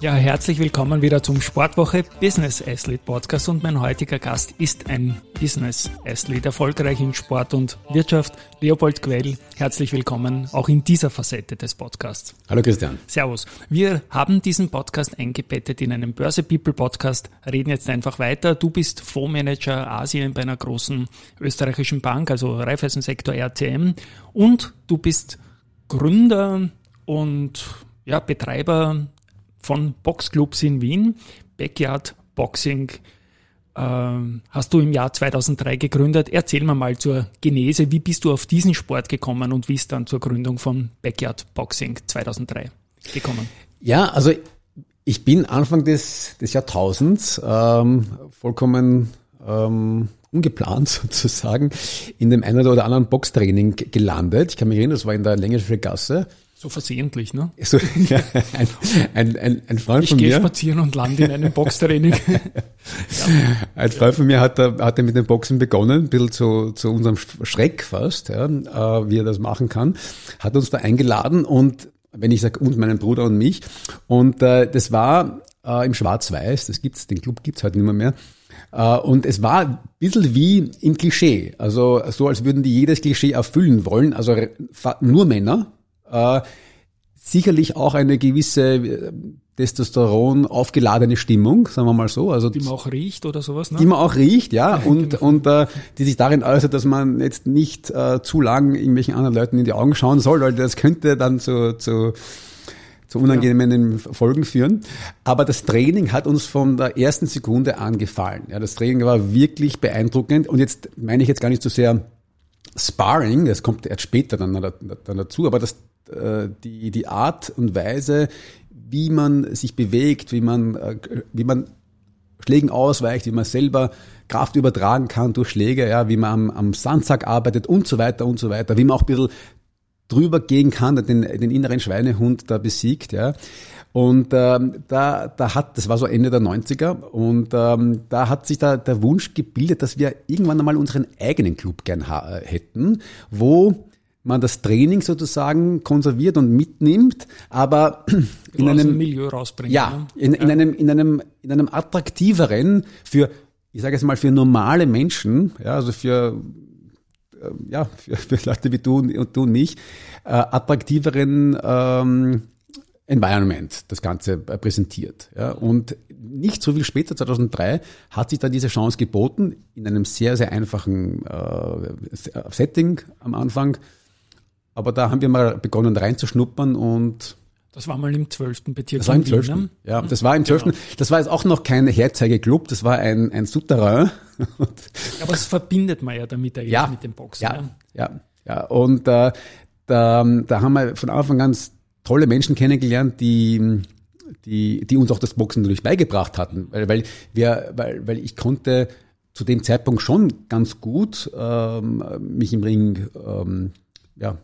Ja, herzlich willkommen wieder zum Sportwoche Business Athlete Podcast und mein heutiger Gast ist ein Business Athlete, erfolgreich in Sport und Wirtschaft. Leopold Quell, herzlich willkommen auch in dieser Facette des Podcasts. Hallo Christian. Servus. Wir haben diesen Podcast eingebettet in einen Börse People Podcast, reden jetzt einfach weiter. Du bist Fondsmanager Asien bei einer großen österreichischen Bank, also Raiffeisensektor RTM und du bist Gründer und ja, Betreiber von Boxclubs in Wien, Backyard Boxing, ähm, hast du im Jahr 2003 gegründet. Erzähl mir mal zur Genese, wie bist du auf diesen Sport gekommen und wie ist dann zur Gründung von Backyard Boxing 2003 gekommen? Ja, also ich bin Anfang des, des Jahrtausends ähm, vollkommen ähm, ungeplant sozusagen in dem einen oder anderen Boxtraining gelandet. Ich kann mich erinnern, das war in der Längische Gasse. So versehentlich, ne? So, ja, ein, ein, ein, ein Freund ich von mir. Ich gehe spazieren und lande in einem Boxtraining. ja. Ein Freund von mir hat, hat mit dem Boxen begonnen, ein bisschen zu, zu unserem Schreck fast, ja, äh, wie er das machen kann. Hat uns da eingeladen und, wenn ich sage, und meinen Bruder und mich. Und äh, das war äh, im Schwarz-Weiß, das gibt's, den Club gibt's heute nicht mehr. mehr. Uh, und es war ein bisschen wie im Klischee. Also so, als würden die jedes Klischee erfüllen wollen. Also nur Männer, äh, sicherlich auch eine gewisse äh, Testosteron aufgeladene Stimmung, sagen wir mal so. Also die man auch riecht oder sowas, ne? Die man auch riecht, ja, und genau. und äh, die sich darin äußert, dass man jetzt nicht äh, zu lang irgendwelchen anderen Leuten in die Augen schauen soll, weil das könnte dann zu, zu zu unangenehmen ja. Folgen führen. Aber das Training hat uns von der ersten Sekunde angefallen. Ja, das Training war wirklich beeindruckend. Und jetzt meine ich jetzt gar nicht so sehr Sparring, das kommt erst später dann, dann dazu, aber das die, die Art und Weise, wie man sich bewegt, wie man, äh, wie man Schlägen ausweicht, wie man selber Kraft übertragen kann durch Schläge, ja, wie man am, am Sandsack arbeitet und so weiter und so weiter, wie man auch ein bisschen drüber gehen kann, den, den inneren Schweinehund da besiegt, ja. Und ähm, da, da hat, das war so Ende der 90er, und ähm, da hat sich da der Wunsch gebildet, dass wir irgendwann einmal unseren eigenen Club gern hätten, wo man das Training sozusagen konserviert und mitnimmt, aber in einem Milieu rausbringt. Ja, ne? in, in ja. einem in einem in einem attraktiveren für ich sage jetzt mal für normale Menschen, ja, also für äh, ja, für, für Leute wie du und, du und mich, äh, attraktiveren ähm, Environment das Ganze äh, präsentiert. Ja. Und nicht so viel später, 2003, hat sich dann diese Chance geboten, in einem sehr, sehr einfachen äh, Setting am Anfang, aber da haben wir mal begonnen reinzuschnuppern und das war mal im 12. Bezirk. Das war im 12. Ne? Ja, das war im 12. Genau. Das war jetzt auch noch kein Herzeigeklub, das war ein, ein Souterrain. Aber es verbindet man ja damit eigentlich ja, mit dem Boxen. Ja, ja, ja. Und äh, da, da haben wir von Anfang an tolle Menschen kennengelernt, die, die, die uns auch das Boxen natürlich beigebracht hatten. Weil, weil, wir, weil, weil ich konnte zu dem Zeitpunkt schon ganz gut ähm, mich im Ring ähm, ja,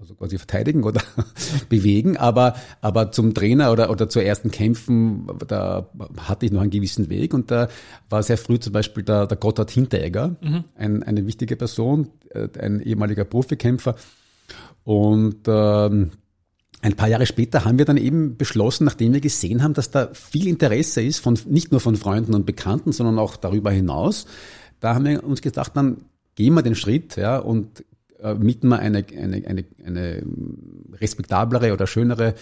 also quasi verteidigen oder bewegen, aber, aber zum Trainer oder, oder zu ersten Kämpfen, da hatte ich noch einen gewissen Weg. Und da war sehr früh zum Beispiel der, der Gotthard Hinteregger, mhm. ein, eine wichtige Person, äh, ein ehemaliger Profikämpfer. Und ähm, ein paar Jahre später haben wir dann eben beschlossen, nachdem wir gesehen haben, dass da viel Interesse ist, von, nicht nur von Freunden und Bekannten, sondern auch darüber hinaus, da haben wir uns gedacht, dann gehen wir den Schritt ja, und mieten wir eine, eine, eine, eine respektablere oder schönere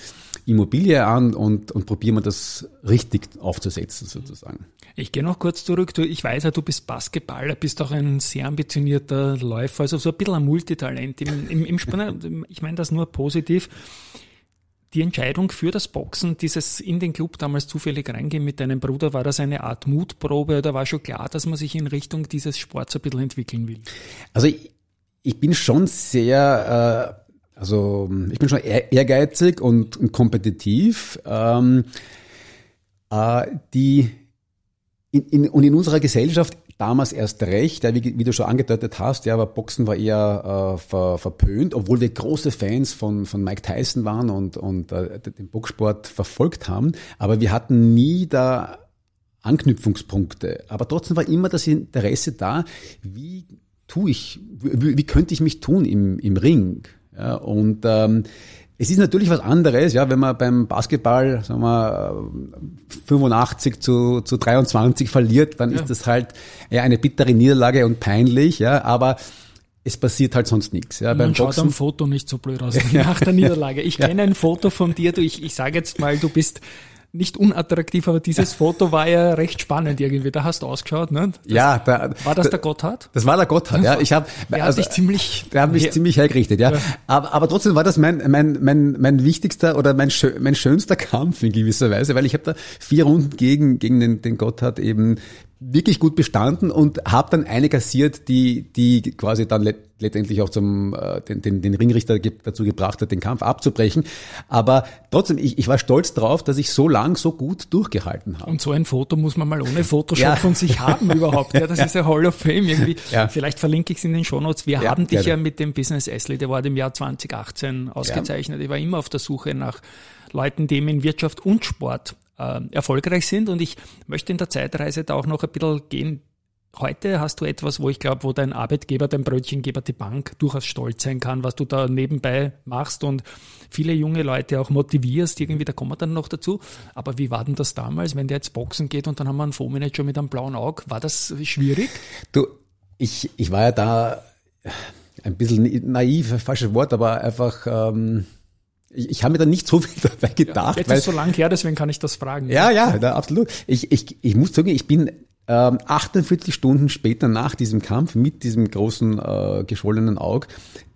Immobilie an und, und probieren wir das richtig aufzusetzen sozusagen. Ich gehe noch kurz zurück. Du, ich weiß ja, du bist Basketballer, bist auch ein sehr ambitionierter Läufer, also so ein bisschen ein Multitalent im, im, im Spanner. Ich meine das nur positiv. Die Entscheidung für das Boxen, dieses in den Club damals zufällig reingehen mit deinem Bruder, war das eine Art Mutprobe oder war schon klar, dass man sich in Richtung dieses Sports ein bisschen entwickeln will? Also ich, ich bin schon sehr, äh, also ich bin schon ehrgeizig und, und kompetitiv. Ähm, äh, die in, in, und in unserer Gesellschaft damals erst recht, ja, wie, wie, du schon angedeutet hast, ja, aber Boxen war eher äh, ver, verpönt, obwohl wir große Fans von, von Mike Tyson waren und, und äh, den Boxsport verfolgt haben. Aber wir hatten nie da Anknüpfungspunkte. Aber trotzdem war immer das Interesse da, wie tue ich, wie, wie könnte ich mich tun im, im Ring? Ja, und ähm, es ist natürlich was anderes, ja, wenn man beim Basketball, sagen wir, 85 zu, zu 23 verliert, dann ja. ist das halt ja, eine bittere Niederlage und peinlich, ja, aber es passiert halt sonst nichts. Ja, beim schaut am Foto nicht so blöd aus nach der Niederlage. Ich kenne ein Foto von dir, du, ich, ich sage jetzt mal, du bist nicht unattraktiv, aber dieses Foto war ja recht spannend irgendwie. Da hast du ausgeschaut, ne? Das, ja. Da, war das der Gotthard? Das war der Gotthard, ja. Ich habe, der also, hat dich ziemlich, der hat mich her ziemlich hergerichtet, ja. ja. Aber, aber trotzdem war das mein, mein, mein, mein wichtigster oder mein, mein schönster Kampf in gewisser Weise, weil ich habe da vier Runden gegen, gegen den, den Gotthard eben wirklich gut bestanden und habe dann eine kassiert, die, die quasi dann let, letztendlich auch zum äh, den, den, den Ringrichter dazu gebracht hat, den Kampf abzubrechen. Aber trotzdem, ich, ich war stolz drauf, dass ich so lang so gut durchgehalten habe. Und so ein Foto muss man mal ohne Photoshop ja. von sich haben überhaupt. Ja, das ja. ist ja Hall of Fame irgendwie. Ja. Vielleicht verlinke ich es in den Shownotes. Wir haben dich ja mit dem Business Athlete Award im Jahr 2018 ausgezeichnet. Ich war immer auf der Suche nach Leuten, die in Wirtschaft und Sport äh, erfolgreich sind. Und ich möchte in der Zeitreise da auch noch ein bisschen gehen. Heute hast du etwas, wo ich glaube, wo dein Arbeitgeber, dein Brötchengeber, die Bank durchaus stolz sein kann, was du da nebenbei machst und viele junge Leute auch motivierst. Irgendwie, da kommen wir dann noch dazu. Aber wie war denn das damals, wenn der jetzt Boxen geht und dann haben wir einen Fondsmanager mit einem blauen Auge? War das schwierig? Du, ich, ich war ja da ein bisschen naiv, falsches Wort, aber einfach ähm, ich, ich habe mir da nicht so viel dabei gedacht. Ja, jetzt weil, ist so lang her, deswegen kann ich das fragen. Ja, ja, ja absolut. Ich, ich, ich muss sagen, ich bin ähm, 48 Stunden später nach diesem Kampf mit diesem großen äh, geschwollenen Auge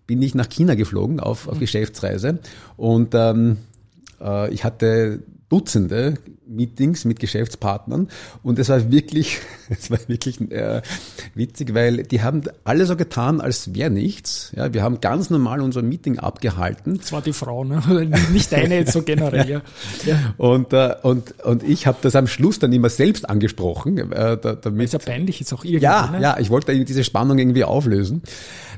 bin ich nach China geflogen auf, auf mhm. Geschäftsreise und ähm, äh, ich hatte Dutzende Meetings mit Geschäftspartnern und es war wirklich, es war wirklich äh, witzig, weil die haben alle so getan, als wäre nichts. Ja, wir haben ganz normal unser Meeting abgehalten. Das war die Frau, ne? nicht deine jetzt so generell. ja. ja. Und, äh, und, und ich habe das am Schluss dann immer selbst angesprochen. Äh, damit, ist ja peinlich jetzt auch irgendwie. Ja, ne? ja, ich wollte diese Spannung irgendwie auflösen.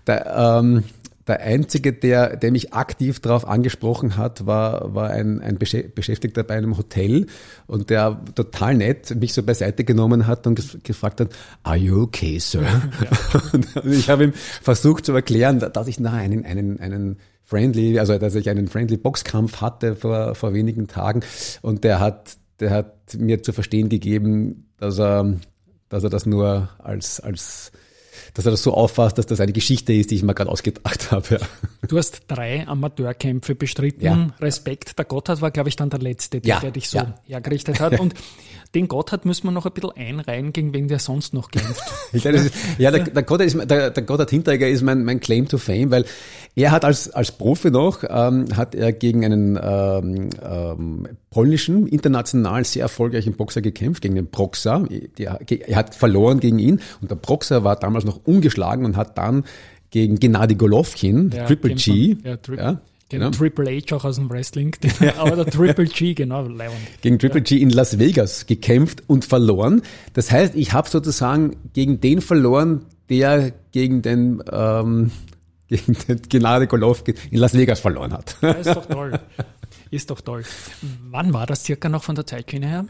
Da, ähm, der einzige, der, der mich aktiv darauf angesprochen hat, war, war ein, ein Beschäftigter bei einem Hotel und der total nett mich so beiseite genommen hat und gefragt hat, are you okay, sir? Ja. Und ich habe ihm versucht zu erklären, dass ich na, einen, einen, einen friendly, also dass ich einen friendly Boxkampf hatte vor, vor wenigen Tagen und der hat, der hat mir zu verstehen gegeben, dass er, dass er das nur als, als dass er das so auffasst, dass das eine Geschichte ist, die ich mir gerade ausgedacht habe. Ja. Du hast drei Amateurkämpfe bestritten. Ja. Respekt. Der Gotthard war, glaube ich, dann der letzte, der, ja. der dich so hergerichtet hat. Und den Gotthard müssen wir noch ein bisschen einreihen, gegen wen der sonst noch kämpft. ja, der, der, Gotthard, ist, der, der Gotthard Hinteregger ist mein, mein Claim to Fame, weil er hat als, als Profi noch, ähm, hat er gegen einen ähm, ähm, polnischen, international sehr erfolgreichen Boxer gekämpft, gegen den Proxa. Der, er hat verloren gegen ihn und der Proxa war damals noch ungeschlagen und hat dann gegen Gennady Golovkin, ja, Triple G, ja, Tri ja, Genau. Triple H auch aus dem Wrestling, aber der Triple G, genau. Leon. Gegen Triple. G in Las Vegas gekämpft und verloren. Das heißt, ich habe sozusagen gegen den verloren, der gegen den, ähm, gegen den Gnade Golovkin in Las Vegas verloren hat. Ja, ist doch toll. Ist doch toll. Wann war das circa noch von der Zeitschiene her?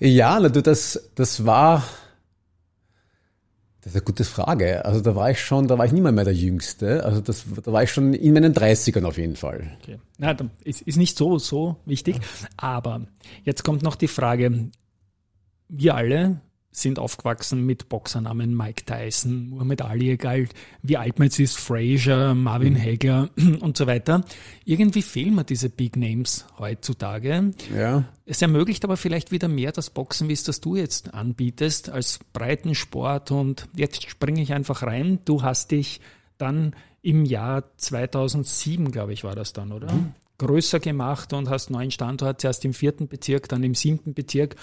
Ja, das, das war das ist eine gute Frage. Also da war ich schon, da war ich mehr, mehr der Jüngste. Also das, da war ich schon in meinen 30ern auf jeden Fall. Okay. Na, ist, ist nicht so, so wichtig. Aber jetzt kommt noch die Frage, wir alle sind aufgewachsen mit Boxernamen Mike Tyson, Muhammad Ali, egal wie alt man jetzt ist, Frazier, Marvin mhm. Hagler und so weiter. Irgendwie fehlen mir diese Big Names heutzutage. Ja. Es ermöglicht aber vielleicht wieder mehr das Boxen, wie es das du jetzt anbietest, als breiten Sport. Und jetzt springe ich einfach rein. Du hast dich dann im Jahr 2007, glaube ich, war das dann, oder? Mhm. Größer gemacht und hast neuen Standort, zuerst im vierten Bezirk, dann im siebten Bezirk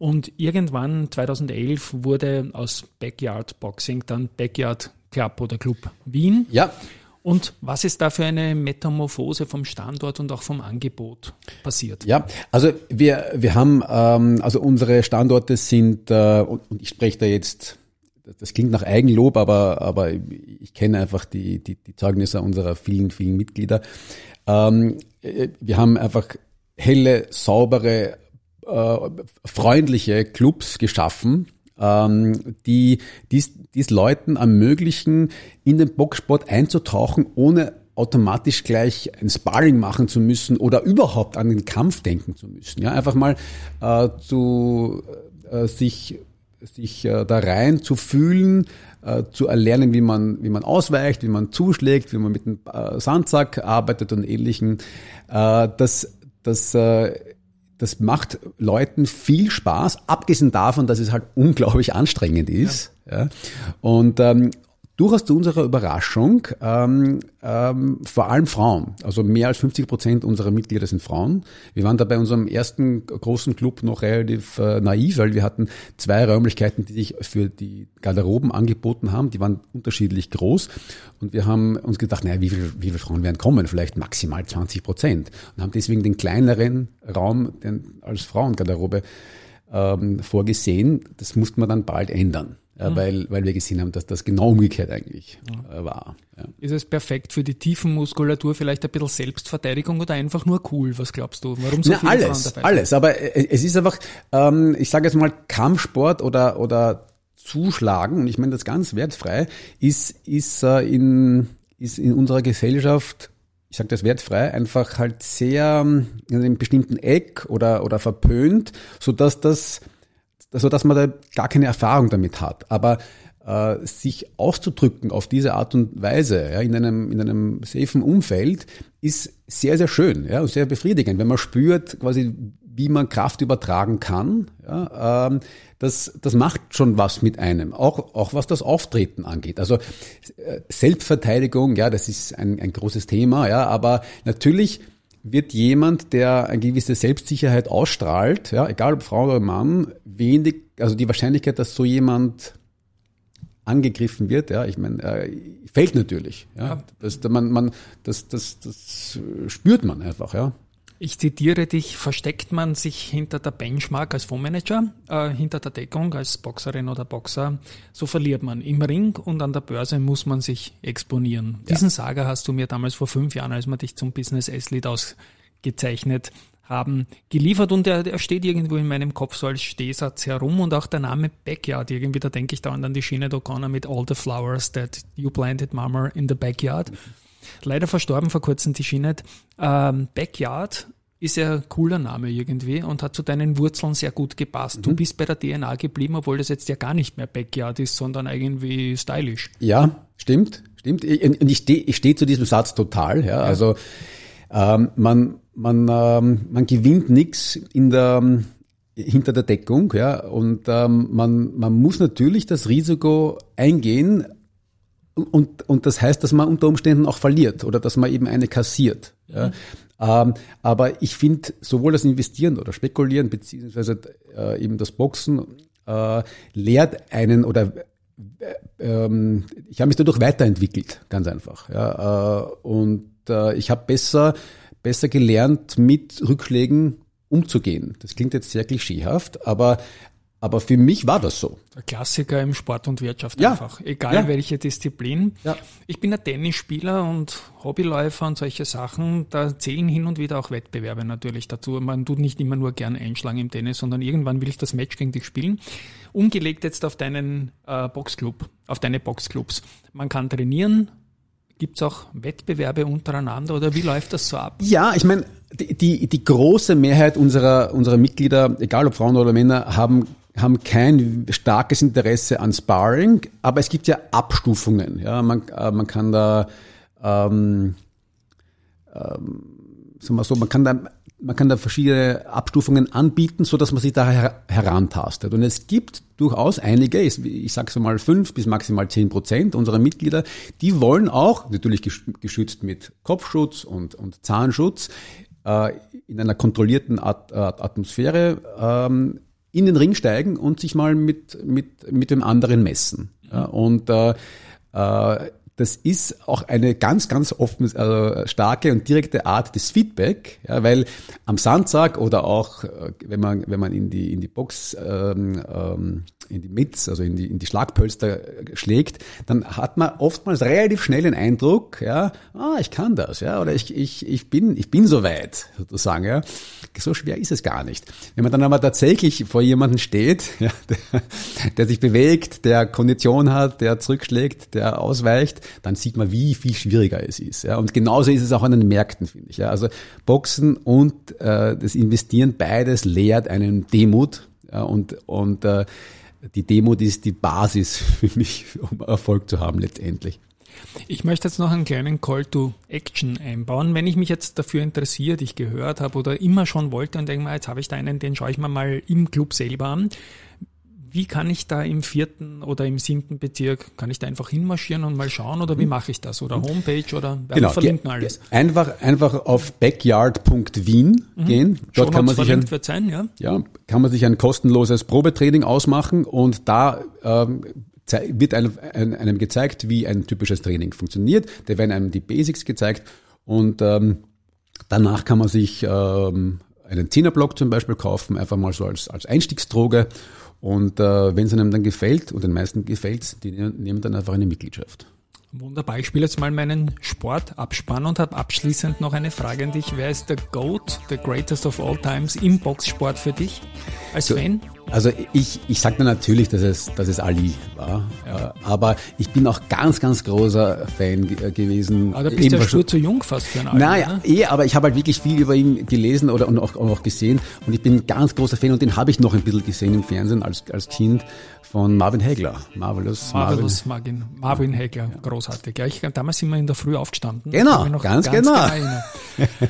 und irgendwann 2011 wurde aus Backyard Boxing dann Backyard Club oder Club Wien. Ja. Und was ist da für eine Metamorphose vom Standort und auch vom Angebot passiert? Ja, also wir, wir haben, ähm, also unsere Standorte sind, äh, und, und ich spreche da jetzt das klingt nach Eigenlob, aber, aber ich kenne einfach die, die, die Zeugnisse unserer vielen, vielen Mitglieder. Ähm, wir haben einfach helle, saubere, äh, freundliche Clubs geschaffen, ähm, die dies, dies Leuten ermöglichen, in den Boxsport einzutauchen, ohne automatisch gleich ein Sparring machen zu müssen oder überhaupt an den Kampf denken zu müssen. Ja, einfach mal äh, zu äh, sich sich äh, da rein zu fühlen, äh, zu erlernen, wie man, wie man ausweicht, wie man zuschlägt, wie man mit dem äh, Sandsack arbeitet und ähnlichen. Äh, das, das, äh, das macht Leuten viel Spaß, abgesehen davon, dass es halt unglaublich anstrengend ist. Ja. ja. Und ähm, durchaus zu unserer Überraschung ähm, ähm, vor allem Frauen. Also mehr als 50 Prozent unserer Mitglieder sind Frauen. Wir waren da bei unserem ersten großen Club noch relativ äh, naiv, weil wir hatten zwei Räumlichkeiten, die sich für die Garderoben angeboten haben. Die waren unterschiedlich groß. Und wir haben uns gedacht, naja, wie, viel, wie viele Frauen werden kommen? Vielleicht maximal 20 Prozent. Und haben deswegen den kleineren Raum den, als Frauengarderobe ähm, vorgesehen. Das musste man dann bald ändern mhm. weil, weil wir gesehen haben, dass das genau umgekehrt eigentlich mhm. war. Ja. Ist es perfekt für die Tiefenmuskulatur, vielleicht ein bisschen Selbstverteidigung oder einfach nur cool? Was glaubst du? Warum so Na, viele alles, Frauen dabei Alles, aber äh, es ist einfach, ähm, ich sage jetzt mal, Kampfsport oder, oder Zuschlagen, und ich meine das ganz wertfrei, ist, ist, äh, in, ist in unserer Gesellschaft ich sage das wertfrei, einfach halt sehr ähm, in einem bestimmten Eck oder, oder verpönt, so dass das also dass man da gar keine Erfahrung damit hat. Aber äh, sich auszudrücken auf diese Art und Weise ja, in einem in einem safen Umfeld ist sehr sehr schön ja, und sehr befriedigend, wenn man spürt quasi wie man Kraft übertragen kann. Ja, ähm, das, das macht schon was mit einem, auch, auch was das Auftreten angeht. Also äh, Selbstverteidigung, ja, das ist ein, ein großes Thema, ja, aber natürlich wird jemand, der eine gewisse Selbstsicherheit ausstrahlt, ja, egal ob Frau oder Mann, wenig, also die Wahrscheinlichkeit, dass so jemand angegriffen wird, ja, ich meine, äh, fällt natürlich. Ja. ja. Das, man, man, das, das, das spürt man einfach, ja. Ich zitiere dich, versteckt man sich hinter der Benchmark als Fondsmanager, äh, hinter der Deckung als Boxerin oder Boxer, so verliert man. Im Ring und an der Börse muss man sich exponieren. Ja. Diesen Saga hast du mir damals vor fünf Jahren, als wir dich zum Business S-Lead ausgezeichnet haben, geliefert und der, der steht irgendwo in meinem Kopf so als Stehsatz herum und auch der Name Backyard, irgendwie, da denke ich dauernd an die Schiene O'Connor mit All the Flowers that you planted, Mama, in the Backyard. Mhm leider verstorben vor kurzem die Schinet. Ähm, Backyard ist ja ein cooler Name irgendwie und hat zu deinen Wurzeln sehr gut gepasst. Mhm. Du bist bei der DNA geblieben, obwohl das jetzt ja gar nicht mehr Backyard ist, sondern irgendwie stylisch. Ja, stimmt, stimmt. Und ich stehe ich steh zu diesem Satz total. Ja. ja. Also ähm, man, man, ähm, man gewinnt nichts in der hinter der Deckung, ja, und ähm, man, man muss natürlich das Risiko eingehen, und, und das heißt, dass man unter Umständen auch verliert oder dass man eben eine kassiert. Ja. Mhm. Ähm, aber ich finde, sowohl das Investieren oder Spekulieren, beziehungsweise äh, eben das Boxen, äh, lehrt einen oder äh, ähm, ich habe mich dadurch weiterentwickelt, ganz einfach. Ja, äh, und äh, ich habe besser, besser gelernt, mit Rückschlägen umzugehen. Das klingt jetzt sehr klischeehaft, aber aber für mich war das so. Der Klassiker im Sport und Wirtschaft ja. einfach. Egal ja. welche Disziplin. Ja. Ich bin ein Tennisspieler und Hobbyläufer und solche Sachen. Da zählen hin und wieder auch Wettbewerbe natürlich dazu. Man tut nicht immer nur gern einschlagen im Tennis, sondern irgendwann will ich das Match gegen dich spielen. Umgelegt jetzt auf deinen äh, Boxclub, auf deine Boxclubs. Man kann trainieren, Gibt es auch Wettbewerbe untereinander oder wie läuft das so ab? Ja, ich meine, die, die, die große Mehrheit unserer, unserer Mitglieder, egal ob Frauen oder Männer, haben haben kein starkes Interesse an Sparring, aber es gibt ja Abstufungen. Ja, man, äh, man kann da, ähm, ähm, sagen wir so, man kann da, man kann da verschiedene Abstufungen anbieten, so dass man sich da her herantastet. Und es gibt durchaus einige, ich, sage so mal fünf bis maximal zehn Prozent unserer Mitglieder, die wollen auch, natürlich geschützt mit Kopfschutz und, und Zahnschutz, äh, in einer kontrollierten At Atmosphäre ähm, in den Ring steigen und sich mal mit, mit, mit dem anderen messen. Ja, und äh, äh, das ist auch eine ganz, ganz offen, also starke und direkte Art des Feedback, ja, weil am Sandsack oder auch, äh, wenn man, wenn man in die, in die Box, ähm, ähm, in die Mitz, also in die, in die Schlagpölster schlägt, dann hat man oftmals relativ schnell den Eindruck, ja, ah, ich kann das, ja, oder ich, ich, ich bin, ich bin so weit, sozusagen, ja. So schwer ist es gar nicht. Wenn man dann aber tatsächlich vor jemanden steht, ja, der, der sich bewegt, der Kondition hat, der zurückschlägt, der ausweicht, dann sieht man, wie viel schwieriger es ist. Ja. Und genauso ist es auch an den Märkten, finde ich. Ja. Also Boxen und äh, das Investieren, beides lehrt einen Demut. Und und äh, die Demut ist die Basis für mich, um Erfolg zu haben letztendlich. Ich möchte jetzt noch einen kleinen Call to Action einbauen. Wenn ich mich jetzt dafür interessiert, ich gehört habe oder immer schon wollte und denke mal, jetzt habe ich da einen, den schaue ich mir mal im Club selber an wie kann ich da im vierten oder im siebten Bezirk, kann ich da einfach hinmarschieren und mal schauen oder wie mhm. mache ich das? Oder Homepage oder genau, verlinken alles? Einfach, einfach auf backyard.wien mhm. gehen. Dort kann man sich ein, sein, ja? ja, kann man sich ein kostenloses Probetraining ausmachen und da ähm, wird einem, einem gezeigt, wie ein typisches Training funktioniert. Da werden einem die Basics gezeigt und ähm, danach kann man sich ähm, einen Zehnerblock zum Beispiel kaufen, einfach mal so als, als Einstiegsdroge und äh, wenn es einem dann gefällt, und den meisten gefällt die nehmen dann einfach eine Mitgliedschaft. Wunderbar. Ich spiele jetzt mal meinen Sportabspann und habe abschließend noch eine Frage an dich. Wer ist der GOAT, the greatest of all times im Boxsport für dich als so, Fan? Also ich, ich sage natürlich, dass es, dass es Ali war, ja. aber ich bin auch ganz, ganz großer Fan ge gewesen. Aber da bist du ja schon zu jung fast für einen Ali. Naja, ne? eh, aber ich habe halt wirklich viel über ihn gelesen oder und auch, auch gesehen und ich bin ein ganz großer Fan und den habe ich noch ein bisschen gesehen im Fernsehen als, als Kind von Marvin Hagler. Marvelous, Marvelous Marvin, Marvin Hagler, großartig. Ja, ich, damals sind wir in der Früh aufgestanden. Genau, ganz, ganz genau. genau